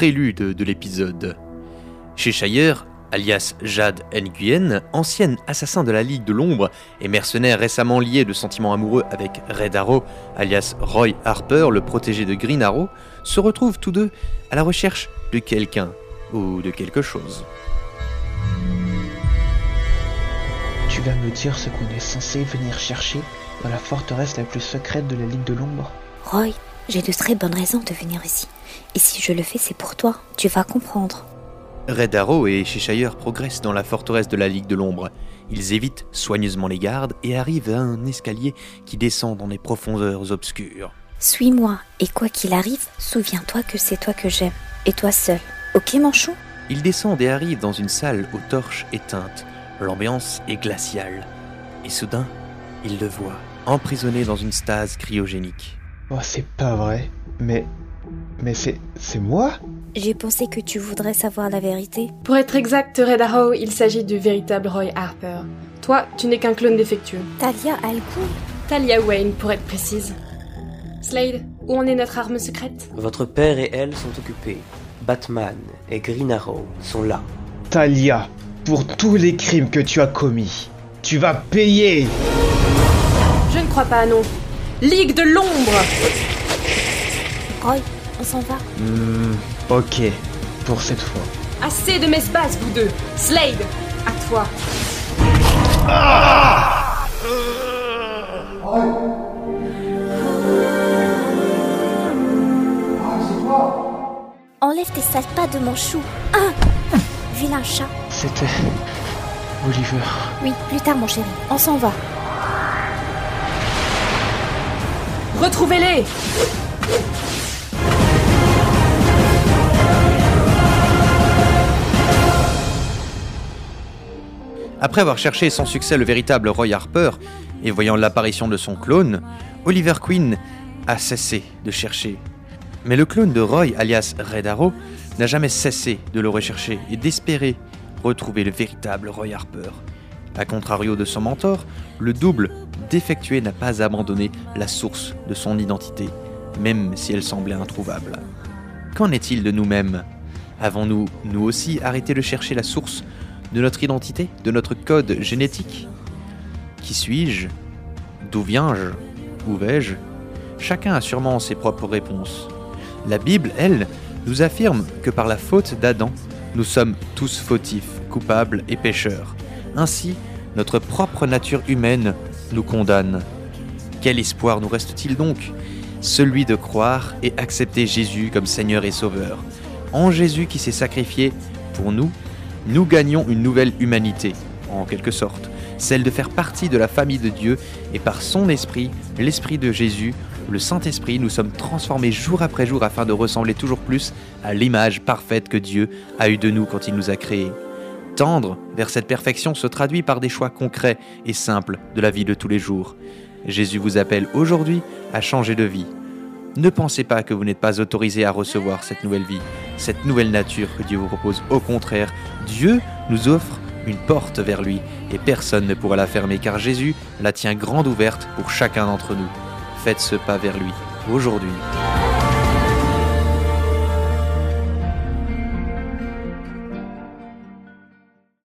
prélude de l'épisode. Cheshire, alias Jade Nguyen, ancienne assassin de la Ligue de l'Ombre et mercenaire récemment lié de sentiments amoureux avec Red Arrow, alias Roy Harper, le protégé de Green Arrow, se retrouvent tous deux à la recherche de quelqu'un ou de quelque chose. Tu vas me dire ce qu'on est censé venir chercher dans la forteresse la plus secrète de la Ligue de l'Ombre? Roy, j'ai de très bonnes raisons de venir ici. Et si je le fais, c'est pour toi. Tu vas comprendre. Red Arrow et Cheshire progressent dans la forteresse de la Ligue de l'Ombre. Ils évitent soigneusement les gardes et arrivent à un escalier qui descend dans les profondeurs obscures. Suis-moi, et quoi qu'il arrive, souviens-toi que c'est toi que j'aime. Et toi seul. Ok, manchon Ils descendent et arrivent dans une salle aux torches éteintes. L'ambiance est glaciale. Et soudain, ils le voient, emprisonné dans une stase cryogénique. Oh, c'est pas vrai. Mais. Mais c'est. C'est moi? J'ai pensé que tu voudrais savoir la vérité. Pour être exact, Red Arrow, il s'agit du véritable Roy Harper. Toi, tu n'es qu'un clone défectueux. Talia Al Ghul Talia Wayne, pour être précise. Slade, où en est notre arme secrète? Votre père et elle sont occupés. Batman et Green Arrow sont là. Talia, pour tous les crimes que tu as commis, tu vas payer Je ne crois pas, non. Ligue de l'ombre Roy, on s'en va Hmm, ok, pour cette fois. Assez de mespace, vous deux Slade, à toi Enlève tes sales pas de mon chou. Ah Vilain chat. C'était. Oliver. Oui, plus tard, mon chéri. On s'en va. Retrouvez-les Après avoir cherché sans succès le véritable Roy Harper et voyant l'apparition de son clone, Oliver Queen a cessé de chercher. Mais le clone de Roy, alias Red Arrow, n'a jamais cessé de le rechercher et d'espérer retrouver le véritable Roy Harper. A contrario de son mentor, le double défectué n'a pas abandonné la source de son identité, même si elle semblait introuvable. Qu'en est-il de nous-mêmes? Avons-nous, nous aussi, arrêté de chercher la source de notre identité, de notre code génétique? Qui suis-je? D'où viens-je? Où vais-je? Chacun a sûrement ses propres réponses. La Bible, elle, nous affirme que par la faute d'Adam, nous sommes tous fautifs, coupables et pécheurs. Ainsi, notre propre nature humaine nous condamne. Quel espoir nous reste-t-il donc? Celui de croire et accepter Jésus comme Seigneur et Sauveur. En Jésus qui s'est sacrifié pour nous, nous gagnons une nouvelle humanité, en quelque sorte, celle de faire partie de la famille de Dieu, et par son esprit, l'esprit de Jésus, le Saint-Esprit, nous sommes transformés jour après jour afin de ressembler toujours plus à l'image parfaite que Dieu a eue de nous quand il nous a créés. Tendre vers cette perfection se traduit par des choix concrets et simples de la vie de tous les jours. Jésus vous appelle aujourd'hui à changer de vie. Ne pensez pas que vous n'êtes pas autorisé à recevoir cette nouvelle vie, cette nouvelle nature que Dieu vous propose. Au contraire, Dieu nous offre une porte vers lui et personne ne pourra la fermer car Jésus la tient grande ouverte pour chacun d'entre nous. Faites ce pas vers lui aujourd'hui.